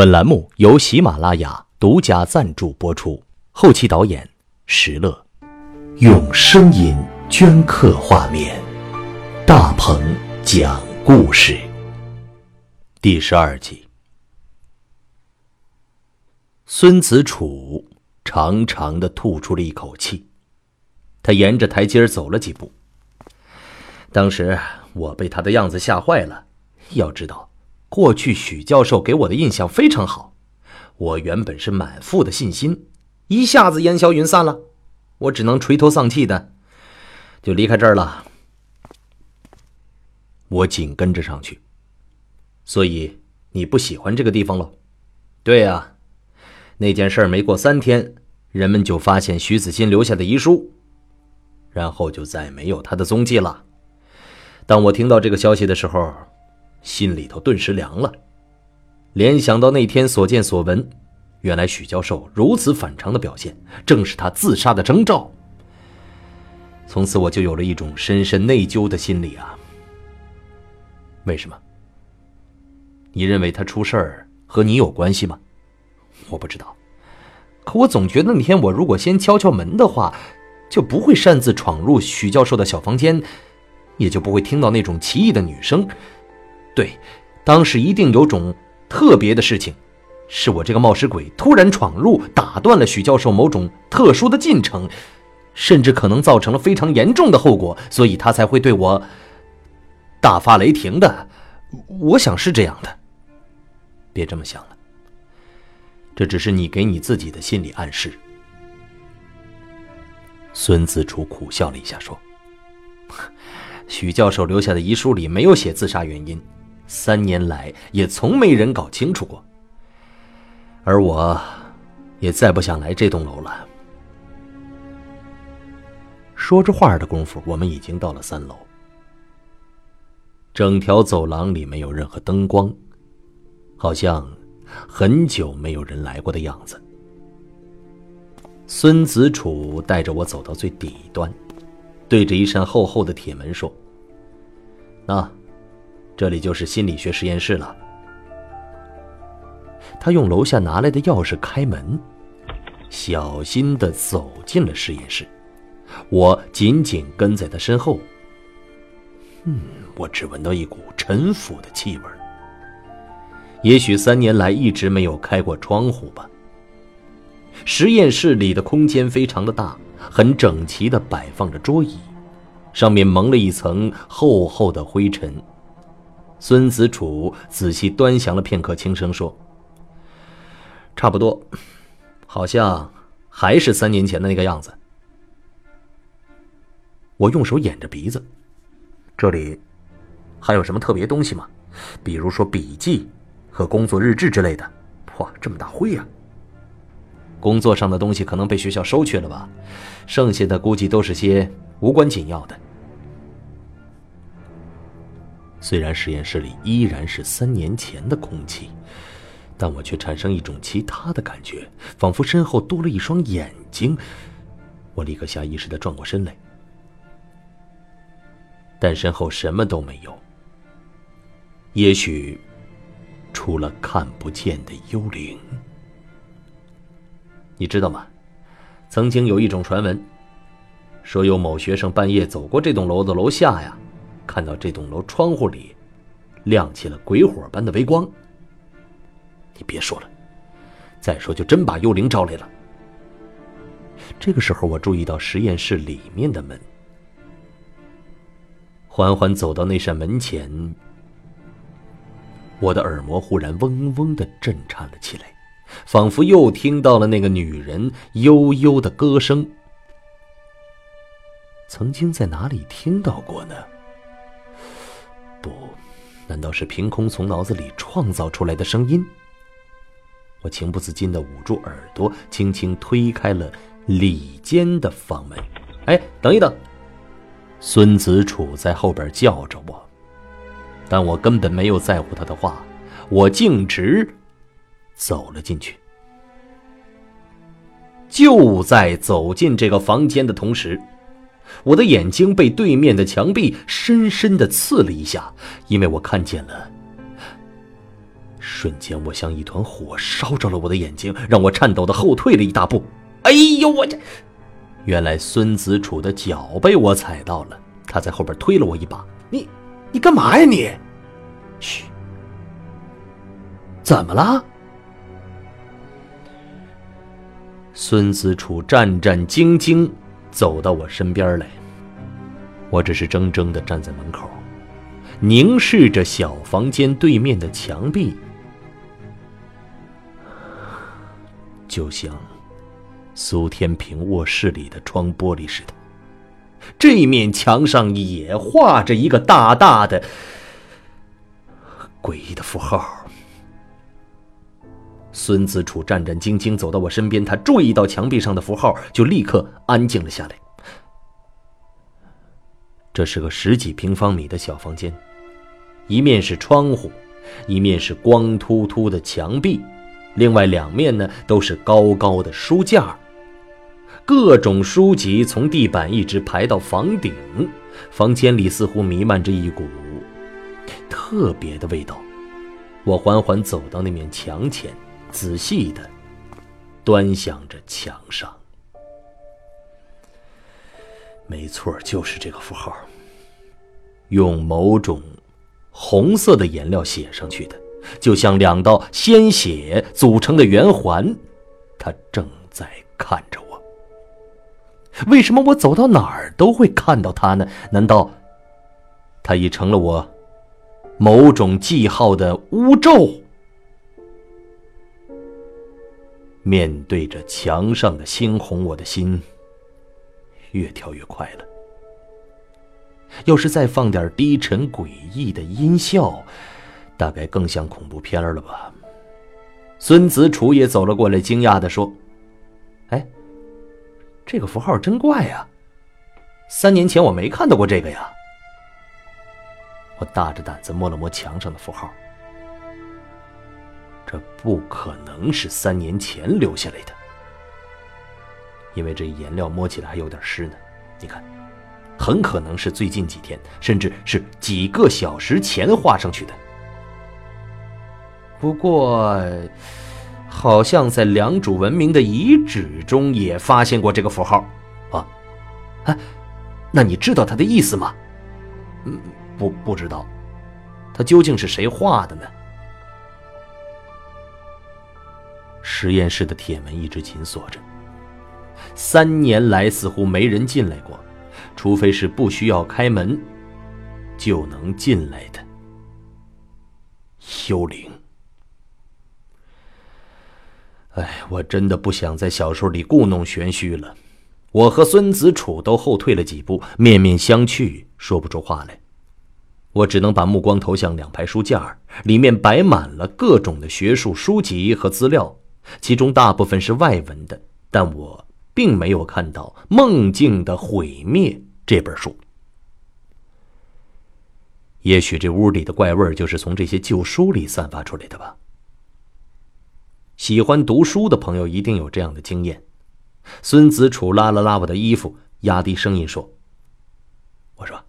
本栏目由喜马拉雅独家赞助播出，后期导演石乐，用声音镌刻画面，大鹏讲故事。第十二集，孙子楚长长的吐出了一口气，他沿着台阶走了几步。当时我被他的样子吓坏了，要知道。过去许教授给我的印象非常好，我原本是满腹的信心，一下子烟消云散了，我只能垂头丧气的就离开这儿了。我紧跟着上去，所以你不喜欢这个地方了？对呀，那件事没过三天，人们就发现徐子欣留下的遗书，然后就再没有他的踪迹了。当我听到这个消息的时候。心里头顿时凉了，联想到那天所见所闻，原来许教授如此反常的表现，正是他自杀的征兆。从此我就有了一种深深内疚的心理啊。为什么？你认为他出事儿和你有关系吗？我不知道，可我总觉得那天我如果先敲敲门的话，就不会擅自闯入许教授的小房间，也就不会听到那种奇异的女声。对，当时一定有种特别的事情，是我这个冒失鬼突然闯入，打断了许教授某种特殊的进程，甚至可能造成了非常严重的后果，所以他才会对我大发雷霆的。我想是这样的。别这么想了，这只是你给你自己的心理暗示。孙子楚苦笑了一下，说：“ 许教授留下的遗书里没有写自杀原因。”三年来也从没人搞清楚过，而我，也再不想来这栋楼了。说着话的功夫，我们已经到了三楼。整条走廊里没有任何灯光，好像很久没有人来过的样子。孙子楚带着我走到最底端，对着一扇厚厚的铁门说：“那。”这里就是心理学实验室了。他用楼下拿来的钥匙开门，小心的走进了实验室。我紧紧跟在他身后。嗯，我只闻到一股陈腐的气味。也许三年来一直没有开过窗户吧。实验室里的空间非常的大，很整齐的摆放着桌椅，上面蒙了一层厚厚的灰尘。孙子楚仔细端详了片刻，轻声说：“差不多，好像还是三年前的那个样子。”我用手掩着鼻子，这里还有什么特别东西吗？比如说笔记和工作日志之类的？哇，这么大灰呀！工作上的东西可能被学校收去了吧？剩下的估计都是些无关紧要的。虽然实验室里依然是三年前的空气，但我却产生一种其他的感觉，仿佛身后多了一双眼睛。我立刻下意识的转过身来，但身后什么都没有。也许，除了看不见的幽灵。你知道吗？曾经有一种传闻，说有某学生半夜走过这栋楼的楼下呀。看到这栋楼窗户里亮起了鬼火般的微光。你别说了，再说就真把幽灵招来了。这个时候，我注意到实验室里面的门，缓缓走到那扇门前，我的耳膜忽然嗡嗡的震颤了起来，仿佛又听到了那个女人悠悠的歌声。曾经在哪里听到过呢？不，难道是凭空从脑子里创造出来的声音？我情不自禁的捂住耳朵，轻轻推开了里间的房门。哎，等一等！孙子楚在后边叫着我，但我根本没有在乎他的话，我径直走了进去。就在走进这个房间的同时。我的眼睛被对面的墙壁深深的刺了一下，因为我看见了瞬间，我像一团火烧着了我的眼睛，让我颤抖的后退了一大步。哎呦，我这……原来孙子楚的脚被我踩到了，他在后边推了我一把。你，你干嘛呀你？嘘，怎么了？孙子楚战战兢兢走到我身边来，我只是怔怔的站在门口，凝视着小房间对面的墙壁，就像苏天平卧室里的窗玻璃似的。这面墙上也画着一个大大的、诡异的符号。孙子楚战战兢兢走到我身边，他注意到墙壁上的符号，就立刻安静了下来。这是个十几平方米的小房间，一面是窗户，一面是光秃秃的墙壁，另外两面呢都是高高的书架，各种书籍从地板一直排到房顶。房间里似乎弥漫着一股特别的味道。我缓缓走到那面墙前。仔细的端详着墙上，没错，就是这个符号，用某种红色的颜料写上去的，就像两道鲜血组成的圆环。他正在看着我。为什么我走到哪儿都会看到他呢？难道他已成了我某种记号的巫咒？面对着墙上的猩红，我的心越跳越快了。要是再放点低沉诡异的音效，大概更像恐怖片了吧？孙子楚也走了过来，惊讶的说：“哎，这个符号真怪呀！三年前我没看到过这个呀。”我大着胆子摸了摸墙上的符号。这不可能是三年前留下来的，因为这颜料摸起来还有点湿呢。你看，很可能是最近几天，甚至是几个小时前画上去的。不过，好像在良渚文明的遗址中也发现过这个符号，啊，啊，那你知道它的意思吗？嗯，不，不知道，它究竟是谁画的呢？实验室的铁门一直紧锁着，三年来似乎没人进来过，除非是不需要开门就能进来的幽灵。哎，我真的不想在小说里故弄玄虚了。我和孙子楚都后退了几步，面面相觑，说不出话来。我只能把目光投向两排书架，里面摆满了各种的学术书籍和资料。其中大部分是外文的，但我并没有看到《梦境的毁灭》这本书。也许这屋里的怪味就是从这些旧书里散发出来的吧。喜欢读书的朋友一定有这样的经验。孙子楚拉了拉我的衣服，压低声音说：“我说，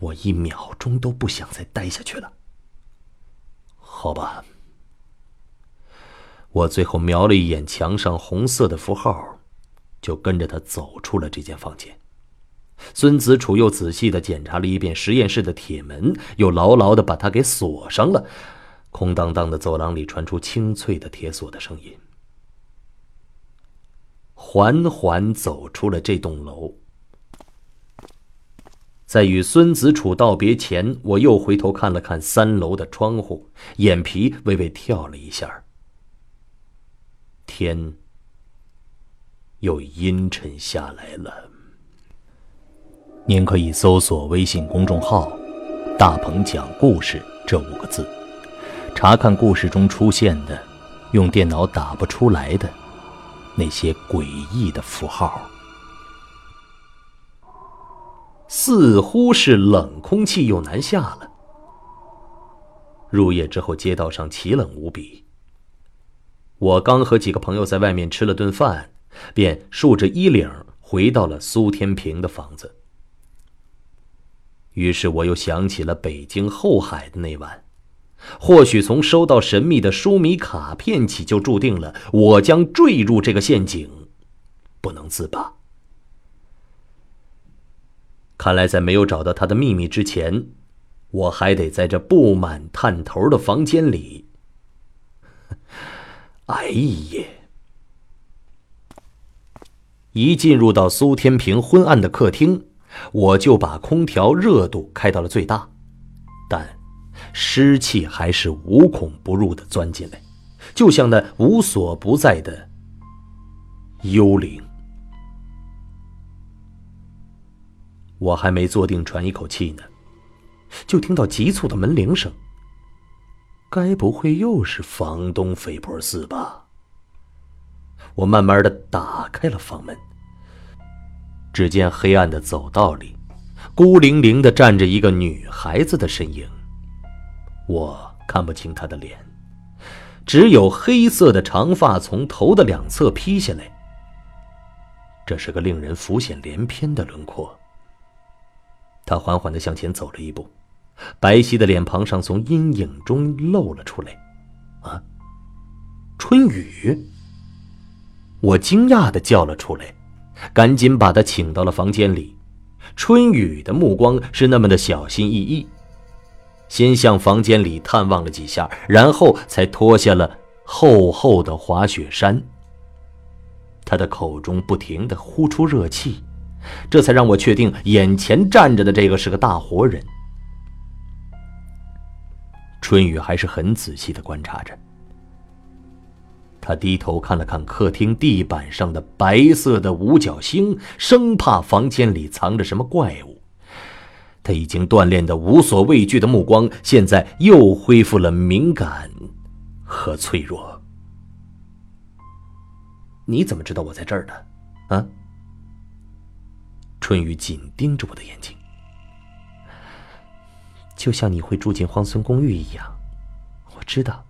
我一秒钟都不想再待下去了。好吧。”我最后瞄了一眼墙上红色的符号，就跟着他走出了这间房间。孙子楚又仔细的检查了一遍实验室的铁门，又牢牢的把它给锁上了。空荡荡的走廊里传出清脆的铁锁的声音。缓缓走出了这栋楼，在与孙子楚道别前，我又回头看了看三楼的窗户，眼皮微微跳了一下。天又阴沉下来了。您可以搜索微信公众号“大鹏讲故事”这五个字，查看故事中出现的用电脑打不出来的那些诡异的符号。似乎是冷空气又南下了。入夜之后，街道上奇冷无比。我刚和几个朋友在外面吃了顿饭，便竖着衣领回到了苏天平的房子。于是我又想起了北京后海的那晚，或许从收到神秘的书迷卡片起，就注定了我将坠入这个陷阱，不能自拔。看来，在没有找到他的秘密之前，我还得在这布满探头的房间里哎呀。一进入到苏天平昏暗的客厅，我就把空调热度开到了最大，但湿气还是无孔不入的钻进来，就像那无所不在的幽灵。我还没坐定喘一口气呢，就听到急促的门铃声。该不会又是房东费波斯吧？我慢慢的打开了房门，只见黑暗的走道里，孤零零的站着一个女孩子的身影。我看不清她的脸，只有黑色的长发从头的两侧披下来。这是个令人浮想联翩的轮廓。她缓缓的向前走了一步，白皙的脸庞上从阴影中露了出来。啊，春雨。我惊讶的叫了出来，赶紧把他请到了房间里。春雨的目光是那么的小心翼翼，先向房间里探望了几下，然后才脱下了厚厚的滑雪衫。他的口中不停的呼出热气，这才让我确定眼前站着的这个是个大活人。春雨还是很仔细的观察着。他低头看了看客厅地板上的白色的五角星，生怕房间里藏着什么怪物。他已经锻炼的无所畏惧的目光，现在又恢复了敏感和脆弱。你怎么知道我在这儿的？啊？春雨紧盯着我的眼睛，就像你会住进荒村公寓一样，我知道。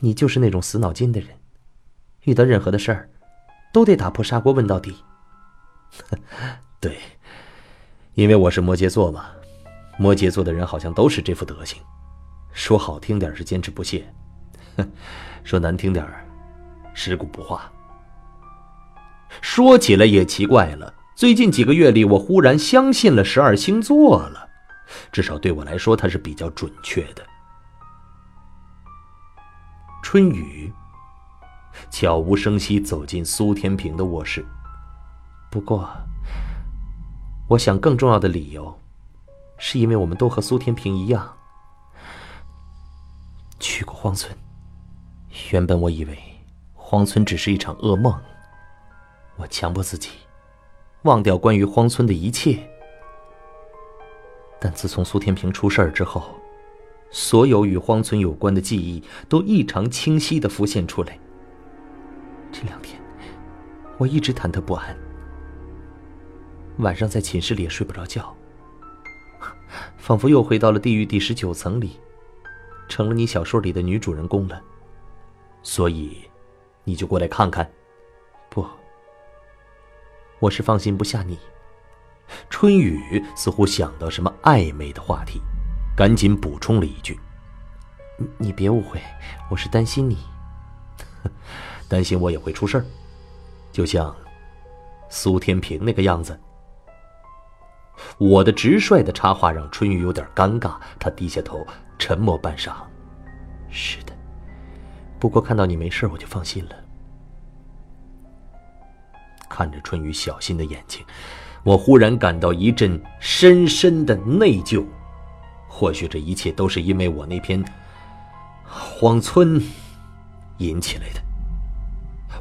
你就是那种死脑筋的人，遇到任何的事儿，都得打破砂锅问到底。对，因为我是摩羯座嘛，摩羯座的人好像都是这副德行。说好听点是坚持不懈，说难听点儿，食古不化。说起来也奇怪了，最近几个月里，我忽然相信了十二星座了，至少对我来说，它是比较准确的。春雨悄无声息走进苏天平的卧室。不过，我想更重要的理由，是因为我们都和苏天平一样去过荒村。原本我以为荒村只是一场噩梦，我强迫自己忘掉关于荒村的一切。但自从苏天平出事儿之后，所有与荒村有关的记忆都异常清晰的浮现出来。这两天，我一直忐忑不安，晚上在寝室里也睡不着觉，仿佛又回到了地狱第十九层里，成了你小说里的女主人公了。所以，你就过来看看。不，我是放心不下你。春雨似乎想到什么暧昧的话题。赶紧补充了一句：“你别误会，我是担心你，担心我也会出事儿，就像苏天平那个样子。”我的直率的插话让春雨有点尴尬，他低下头，沉默半晌：“是的，不过看到你没事，我就放心了。”看着春雨小心的眼睛，我忽然感到一阵深深的内疚。或许这一切都是因为我那篇荒村引起来的。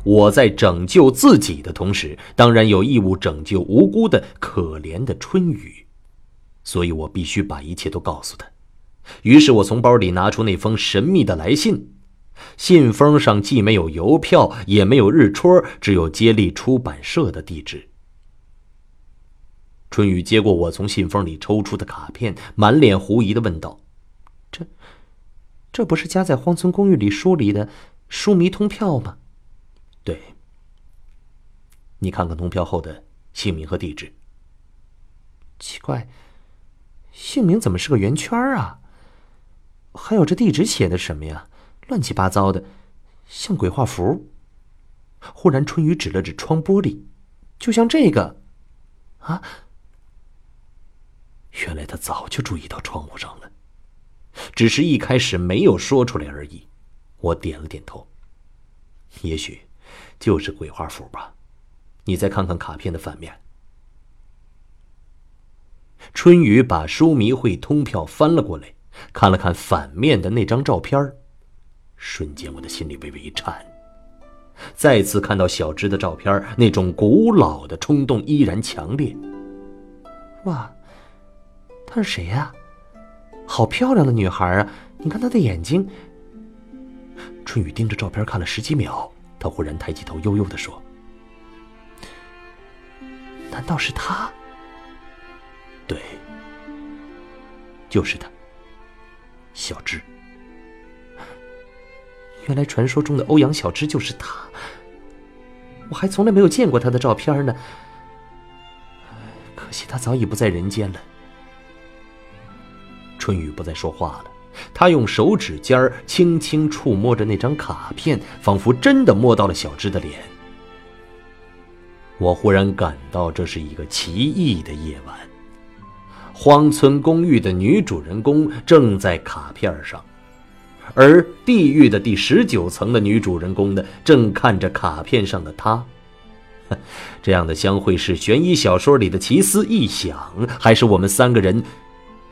我在拯救自己的同时，当然有义务拯救无辜的可怜的春雨，所以我必须把一切都告诉他。于是我从包里拿出那封神秘的来信，信封上既没有邮票，也没有日戳，只有接力出版社的地址。春雨接过我从信封里抽出的卡片，满脸狐疑的问道：“这，这不是夹在荒村公寓里书里的书迷通票吗？”“对。”“你看看通票后的姓名和地址。”“奇怪，姓名怎么是个圆圈啊？还有这地址写的什么呀？乱七八糟的，像鬼画符。忽然，春雨指了指窗玻璃，就像这个，啊！原来他早就注意到窗户上了，只是一开始没有说出来而已。我点了点头。也许就是鬼画符吧。你再看看卡片的反面。春雨把书迷会通票翻了过来，看了看反面的那张照片瞬间我的心里微微一颤。再次看到小芝的照片，那种古老的冲动依然强烈。哇，她是谁呀？好漂亮的女孩啊！你看她的眼睛。春雨盯着照片看了十几秒，他忽然抬起头，悠悠的说：“难道是她？”“对，就是她，小芝。”原来传说中的欧阳小芝就是她，我还从来没有见过她的照片呢。可惜她早已不在人间了。春雨不再说话了，他用手指尖轻轻触摸着那张卡片，仿佛真的摸到了小芝的脸。我忽然感到这是一个奇异的夜晚，荒村公寓的女主人公正在卡片上。而地狱的第十九层的女主人公呢，正看着卡片上的她。这样的相会是悬疑小说里的奇思异想，还是我们三个人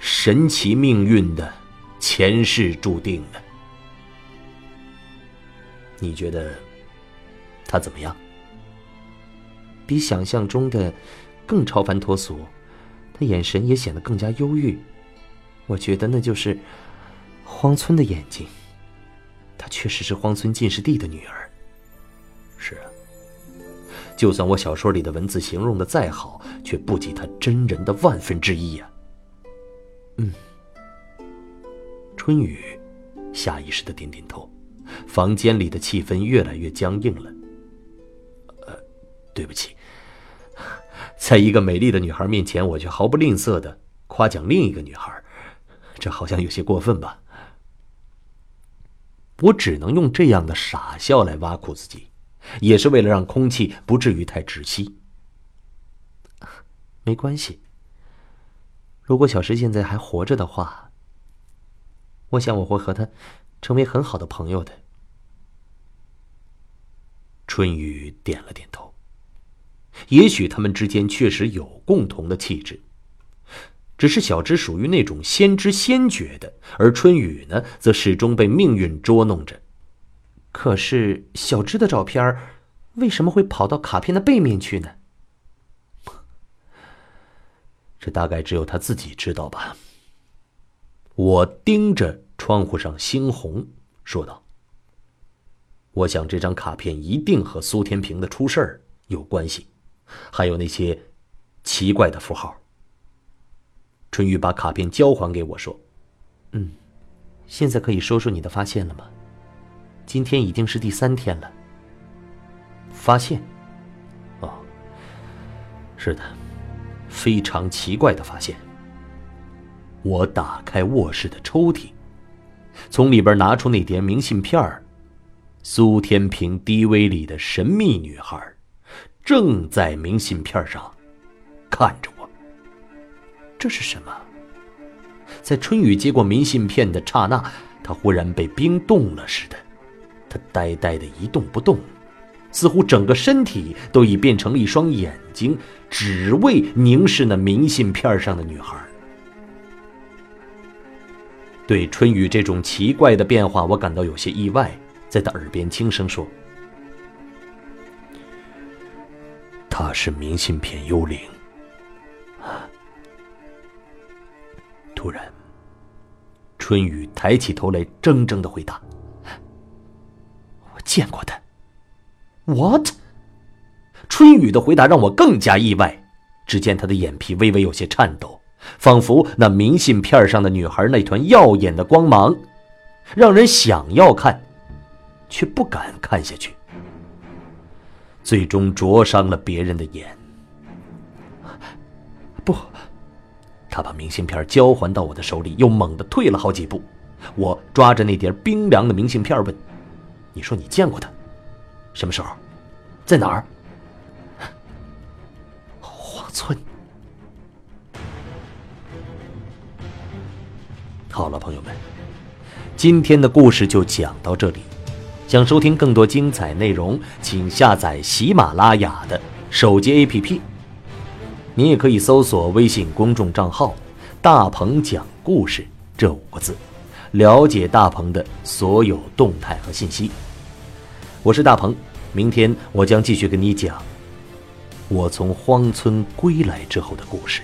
神奇命运的前世注定呢？你觉得他怎么样？比想象中的更超凡脱俗，他眼神也显得更加忧郁。我觉得那就是。荒村的眼睛，她确实是荒村进士第的女儿。是啊，就算我小说里的文字形容的再好，却不及她真人的万分之一呀。嗯，春雨下意识的点点头。房间里的气氛越来越僵硬了。呃，对不起，在一个美丽的女孩面前，我却毫不吝啬的夸奖另一个女孩，这好像有些过分吧？我只能用这样的傻笑来挖苦自己，也是为了让空气不至于太窒息。没关系。如果小石现在还活着的话，我想我会和他成为很好的朋友的。春雨点了点头。也许他们之间确实有共同的气质。只是小芝属于那种先知先觉的，而春雨呢，则始终被命运捉弄着。可是小芝的照片为什么会跑到卡片的背面去呢？这大概只有他自己知道吧。我盯着窗户上猩红，说道：“我想这张卡片一定和苏天平的出事儿有关系，还有那些奇怪的符号。”春雨把卡片交还给我，说：“嗯，现在可以说说你的发现了吗？今天已经是第三天了。发现？哦，是的，非常奇怪的发现。我打开卧室的抽屉，从里边拿出那叠明信片，苏天平 DV 里的神秘女孩，正在明信片上看着我。”这是什么？在春雨接过明信片的刹那，他忽然被冰冻了似的，他呆呆的一动不动，似乎整个身体都已变成了一双眼睛，只为凝视那明信片上的女孩。对春雨这种奇怪的变化，我感到有些意外，在他耳边轻声说：“他是明信片幽灵。”突然，春雨抬起头来，怔怔的回答：“我见过他。” What？春雨的回答让我更加意外。只见他的眼皮微微有些颤抖，仿佛那明信片上的女孩那团耀眼的光芒，让人想要看，却不敢看下去，最终灼伤了别人的眼。不。他把明信片交还到我的手里，又猛地退了好几步。我抓着那叠冰凉的明信片问：“你说你见过他？什么时候？在哪儿？”荒村。好了，朋友们，今天的故事就讲到这里。想收听更多精彩内容，请下载喜马拉雅的手机 APP。你也可以搜索微信公众账号“大鹏讲故事”这五个字，了解大鹏的所有动态和信息。我是大鹏，明天我将继续跟你讲我从荒村归来之后的故事。